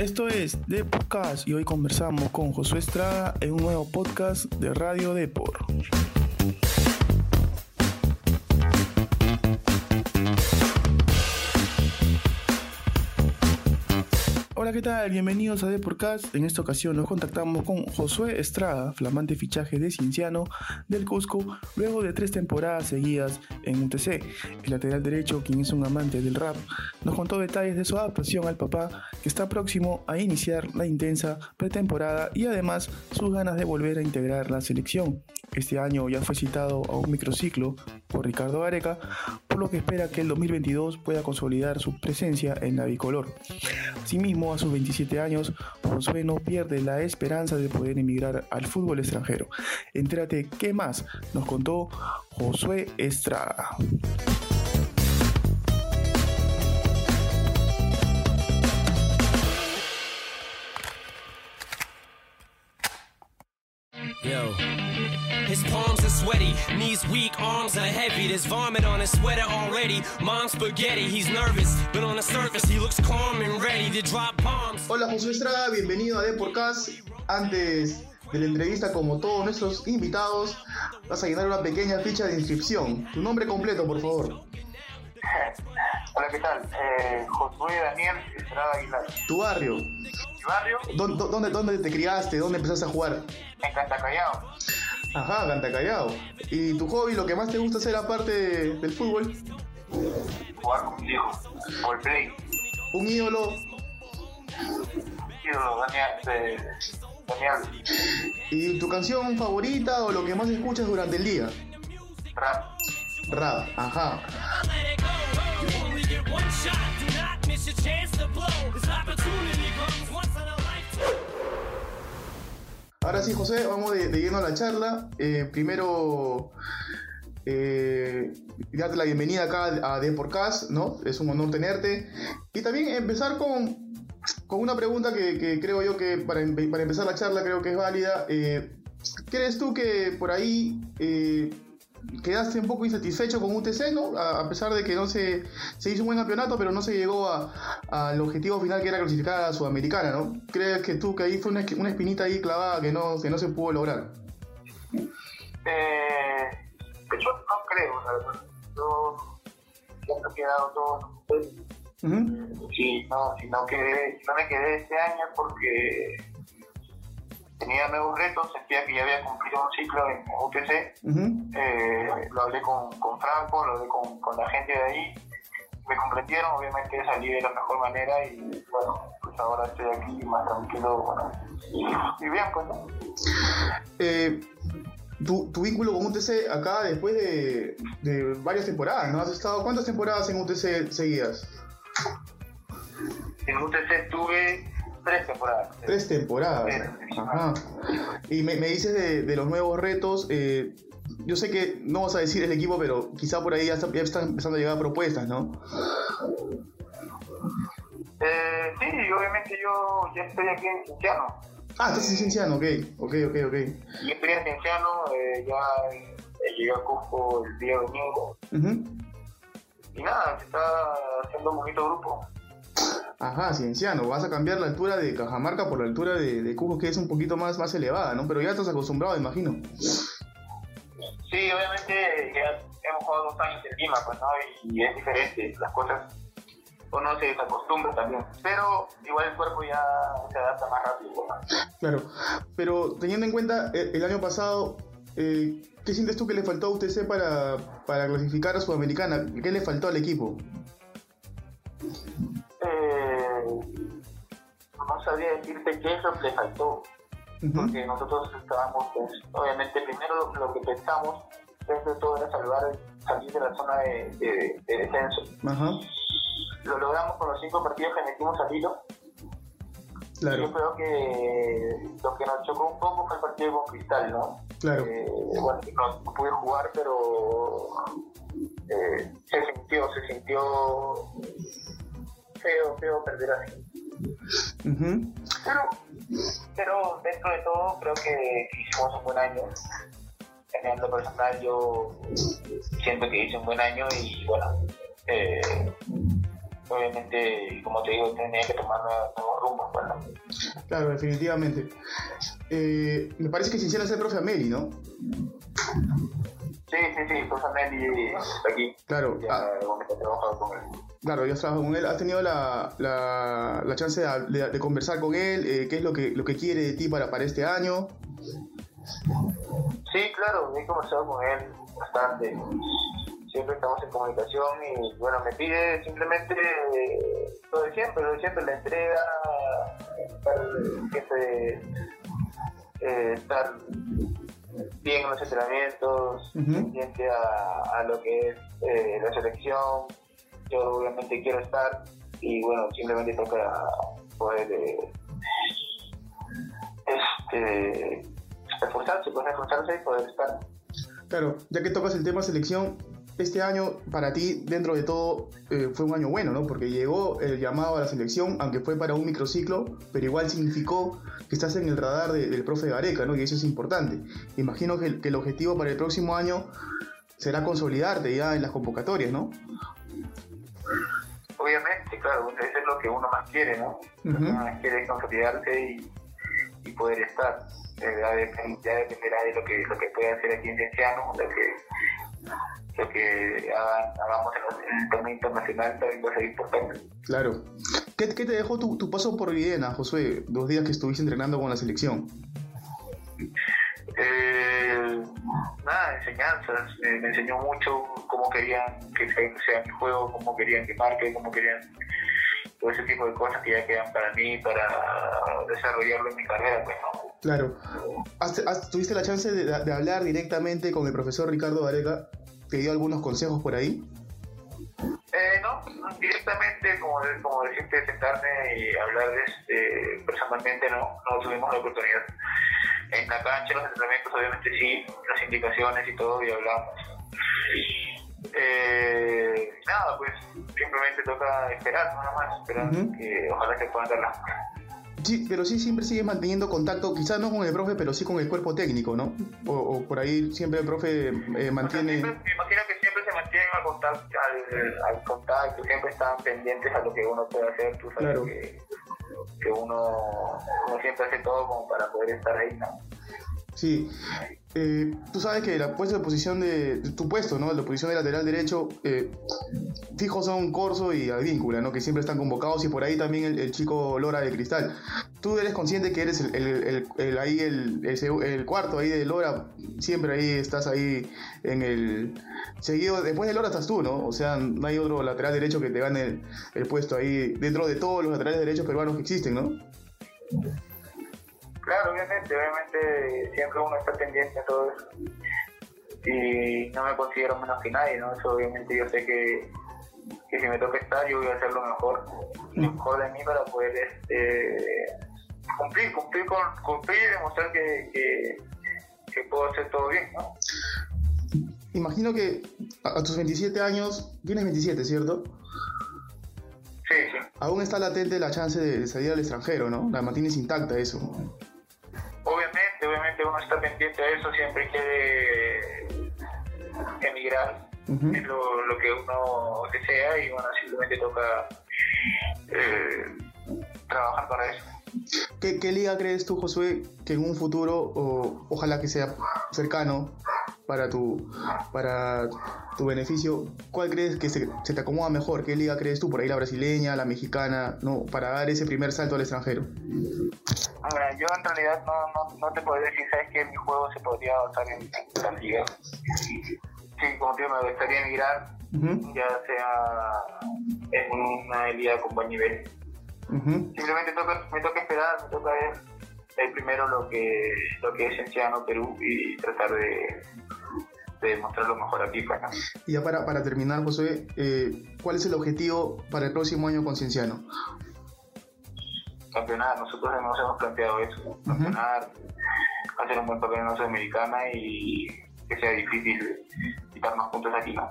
Esto es The Podcast y hoy conversamos con Josué Estrada en un nuevo podcast de Radio Depor. Hola, ¿qué tal? Bienvenidos a Deporcast. En esta ocasión nos contactamos con Josué Estrada, flamante fichaje de Cienciano del Cusco, luego de tres temporadas seguidas en UTC. El lateral derecho, quien es un amante del rap, nos contó detalles de su adaptación al papá, que está próximo a iniciar la intensa pretemporada y además sus ganas de volver a integrar la selección. Este año ya fue citado a un microciclo por Ricardo Areca, lo que espera que el 2022 pueda consolidar su presencia en la bicolor. Asimismo, a sus 27 años, Josué no pierde la esperanza de poder emigrar al fútbol extranjero. Entérate qué más nos contó Josué Estrada. Knees weak, arms are heavy. There's vomit on his sweater already. Mom's spaghetti, he's nervous, but on the surface he looks calm and ready to drop bombs. Hola Josué Estrada, bienvenido a Deporcast. Antes de la entrevista, como todos nuestros invitados, vas a llenar una pequeña ficha de inscripción. Tu nombre completo, por favor. Hola, ¿qué tal? Eh, Josué Daniel Estrada Aguilar. Tu barrio. ¿Mi barrio? ¿Dó- dó- ¿Dónde, dónde te criaste? ¿Dónde empezaste a jugar? En Cantacallao. Ajá, Cantacallao. ¿Y tu hobby, lo que más te gusta hacer aparte de- del fútbol? Jugar con mis hijos. Play. Un ídolo. Ídolo, Daniel. De, Daniel. ¿Y tu canción favorita o lo que más escuchas durante el día? Rap. Rap, ajá. Ahora sí, José, vamos de, lleno a la charla. Eh, primero, eh, darte la bienvenida acá a Deporcast, ¿no? Es un honor tenerte. Y también empezar con, con una pregunta que, creo yo que para, empe- para empezar la charla creo que es válida. Eh, ¿Crees tú que por ahí quedaste un poco insatisfecho con UTC, ¿no? A, pesar de que no se, se hizo un buen campeonato, pero no se llegó a- al objetivo final que era clasificar a la Sudamericana, ¿no? ¿Crees que tú que ahí fue una, espinita ahí clavada que no, que no se pudo lograr? Eh, yo no creo, la verdad. Yo he quedado todo. Ujú. Si no, si no, quedé, si no me quedé este año porque tenía nuevos retos, sentía que ya había cumplido un ciclo en UTC. Ujú. Eh, lo hablé con, con Franco, lo hablé con, con la gente de ahí. Me comprendieron, obviamente salí de la mejor manera y bueno, pues ahora estoy aquí más tranquilo bueno, y, y bien, pues. Eh, tu, tu vínculo con UTC acá después de, de varias temporadas, ¿no? ¿Has estado cuántas temporadas en UTC seguidas? En UTC estuve tres temporadas. Tres temporadas. Ajá. Y me, me dices de, de los nuevos retos. eh, yo sé que no vas a decir el equipo, pero quizá por ahí ya, está- ya están empezando a llegar propuestas, ¿no? Eh, sí, obviamente yo ya estoy aquí en Cinciano. Ah, estás en Cienciano, ok, ok, ok, ok. Yo estoy en Cinciano, eh, ya eh, llegué a Cusco el día domingo. Ujú. Y nada, se está haciendo un bonito grupo. Ajá, Cienciano, vas a cambiar la altura de Cajamarca por la altura de, de Cusco, que es un poquito más, más elevada, ¿no? Pero ya estás acostumbrado, imagino. Sí, obviamente ya hemos jugado dos años en Lima, pues, ¿no? Y es diferente, las cosas uno se desacostumbra también. Pero igual el cuerpo ya se adapta más rápido. ¿no? Claro, pero teniendo en cuenta eh, el año pasado, eh, ¿qué sientes tú que le faltó a UTC para, para clasificar a Sudamericana? ¿Qué le faltó al equipo? No sabría decirte qué es lo que le faltó, porque nosotros estábamos, pues, obviamente primero lo que pensamos desde todo era salvar, salir de la zona de, de- de descenso. Lo logramos con los cinco partidos que metimos al hilo. Yo claro, creo que lo que nos chocó un poco fue el partido con Cristal, ¿no? claro. Eh, bueno, no, no pude jugar, pero eh, se sintió, se sintió feo, feo perder así. Ujú. Pero, pero dentro de todo creo que hicimos un buen año. En lo personal yo siento que hice un buen año y bueno, eh, obviamente, como te digo, tenía que tomar nuevos rumbos. Bueno. Claro, definitivamente. Eh, me parece que Cienciano es el profe Ameli, ¿no? Sí, sí, sí, profe Ameli está aquí. Claro. Ya ah, con él. Claro, ya has trabajado con él. ¿Has tenido la, la, la chance de, de- de conversar con él? Eh, ¿Qué es lo que, lo que quiere de ti para, para este año? Sí, claro, he conversado con él bastante. Siempre estamos en comunicación y bueno, me pide simplemente eh, lo de siempre, lo de siempre, la entrega, estar siempre eh, estar bien en los entrenamientos, Ujú. pendiente a, a lo que es eh, la selección. Yo obviamente quiero estar y bueno, simplemente toca poder eh, este, esforzarse, pues esforzarse y poder estar. Claro, ya que tocas el tema selección, este año para ti, dentro de todo, eh, fue un año bueno, ¿no? Porque llegó el llamado a la selección, aunque fue para un microciclo, pero igual significó que estás en el radar de- del profe Gareca, ¿no? Y eso es importante. Imagino que el objetivo para el próximo año será consolidarte ya en las convocatorias, ¿no? Obviamente, claro, eso es lo que uno más quiere, ¿no? Lo que Ujú. uno más quiere es consolidarse y, y poder estar. Eh, ya, dep- ya dependerá de lo que, lo que pueda hacer aquí en Cienciano, lo que, lo que hagan- hagamos en, el torneo internacional también va a ser importante. Claro. ¿Qué, qué te dejó tu, tu paso por Viena, Josué? Dos días que estuviste entrenando con la selección. Eh, nada, enseñanzas. Eh, me enseñó mucho cómo querían que sea, mi juego, cómo querían que marque, cómo querían todo ese tipo de cosas que ya quedan para mí, para desarrollarlo en mi carrera. Pues, ¿no? Claro. ¿Has- has- ¿Tuviste la chance de, de hablar directamente con el profesor Ricardo Gareca? ¿Te dio algunos consejos por ahí? Eh, no, directamente, como, de- como decirte, sentarme y hablar este, personalmente, no, no tuvimos la oportunidad. En la cancha, en los entrenamientos, obviamente sí, las indicaciones y todo, y hablamos. Eh, nada, pues simplemente toca esperar, nada más, esperar que ojalá se puedan dar las Sí, pero sí siempre sigues manteniendo contacto, quizás no con el profe, pero sí con el cuerpo técnico, ¿no? O, o por ahí siempre el profe eh, O sea, mantiene... siempre- me imagino que siempre se mantienen al contacto, al, al contacto, siempre están pendientes a lo que uno puede hacer, tú sabes Claro. que, que uno, uno siempre hace todo como para poder estar ahí, ¿no? Sí. Eh, tú sabes que la puesta de posición de, tu puesto, ¿no? La posición de lateral derecho, eh, fijos son Corso y Advíncula, ¿no? Que siempre están convocados y por ahí también el, chico Lora de Cristal. Tú eres consciente que eres el, ahí el, cuarto ahí de Lora, siempre ahí estás ahí en el seguido, después de Lora estás tú, ¿no? O sea, no hay otro lateral derecho que te gane el puesto ahí dentro de todos los laterales derechos peruanos que existen, ¿no? Claro, obviamente, obviamente siempre uno está pendiente a todo eso. Y no me considero menos que nadie, ¿no? Eso obviamente yo sé que, que si me toca estar yo voy a hacer lo mejor, lo mejor de mí para poder este, cumplir, cumplir con cumplir y demostrar que, que, que puedo hacer todo bien, ¿no? Imagino que a, a tus 27 años, tienes 27, ¿cierto? Sí, sí. Aún está latente la chance de salir al extranjero, ¿no? La mantienes intacta eso. Está pendiente a eso, siempre quiere emigrar, es lo, lo que uno desea y bueno, simplemente toca eh, trabajar para eso. ¿Qué, qué liga crees tú, Josué, que en un futuro, o, ojalá que sea cercano para tu, para tu beneficio, cuál crees que se, se te acomoda mejor? ¿Qué liga crees tú? Por ahí la brasileña, la mexicana, ¿no? Para dar ese primer salto al extranjero. Ahora, yo en realidad no, no, no te podría decir, ¿sabes que Mi juego se podría basar en, en la liga. Sí, como te digo, me gustaría emigrar, ya sea en una liga con buen nivel. ujú. Simplemente toca, me toca esperar, me toca ver, ver primero lo que, lo que es Cienciano Perú y tratar de, de mostrar lo mejor aquí para acá. Y ya para, para terminar, Josué, eh, ¿cuál es el objetivo para el próximo año con Cienciano? Campeonar, nosotros nos hemos planteado eso, campeonar, hacer un buen papel en la Sudamericana y que sea difícil quitarnos puntos aquí, ¿no?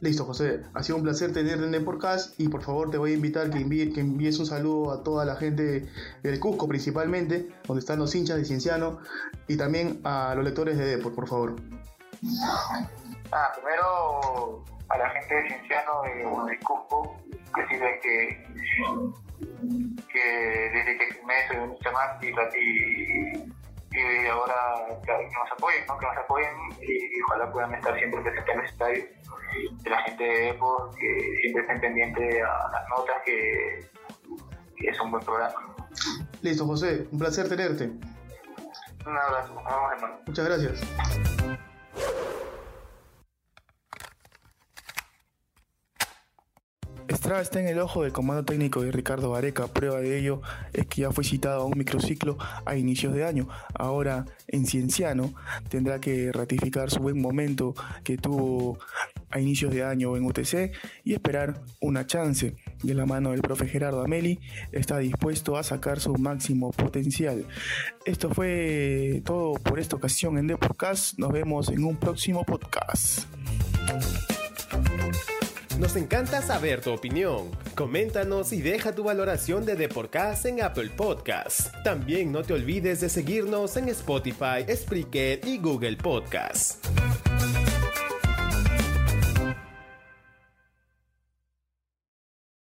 Listo, José. Ha sido un placer tenerte en el podcast y por favor te voy a invitar que, envíe- que envíes un saludo a toda la gente del Cusco principalmente, donde están los hinchas de Cienciano y también a los lectores de Deport, por favor. Ah, primero a la gente de Cienciano de, bueno, de Cusco, inclusive que, que desde que firmé soy un más y, y, y ahora que nos apoyen, ¿no? que nos apoyen y, ojalá puedan estar siempre presentes en el estadio de la gente de Epo, que siempre estén pendientes a las notas, que, que es un buen programa. Listo, José, un placer tenerte. Un abrazo, vamos hermano. Muchas gracias. Estrada está en el ojo del comando técnico de Ricardo Vareca. Prueba de ello es que ya fue citado a un microciclo a inicios de año. Ahora, en Cienciano, tendrá que ratificar su buen momento que tuvo a inicios de año en UTC y esperar una chance. De la mano del profe Gerardo Ameli, está dispuesto a sacar su máximo potencial. Esto fue todo por esta ocasión en The Podcast. Nos vemos en un próximo podcast. Nos encanta saber tu opinión. Coméntanos y deja tu valoración de Deporcast en Apple Podcasts. También no te olvides de seguirnos en Spotify, Spreaker y Google Podcasts.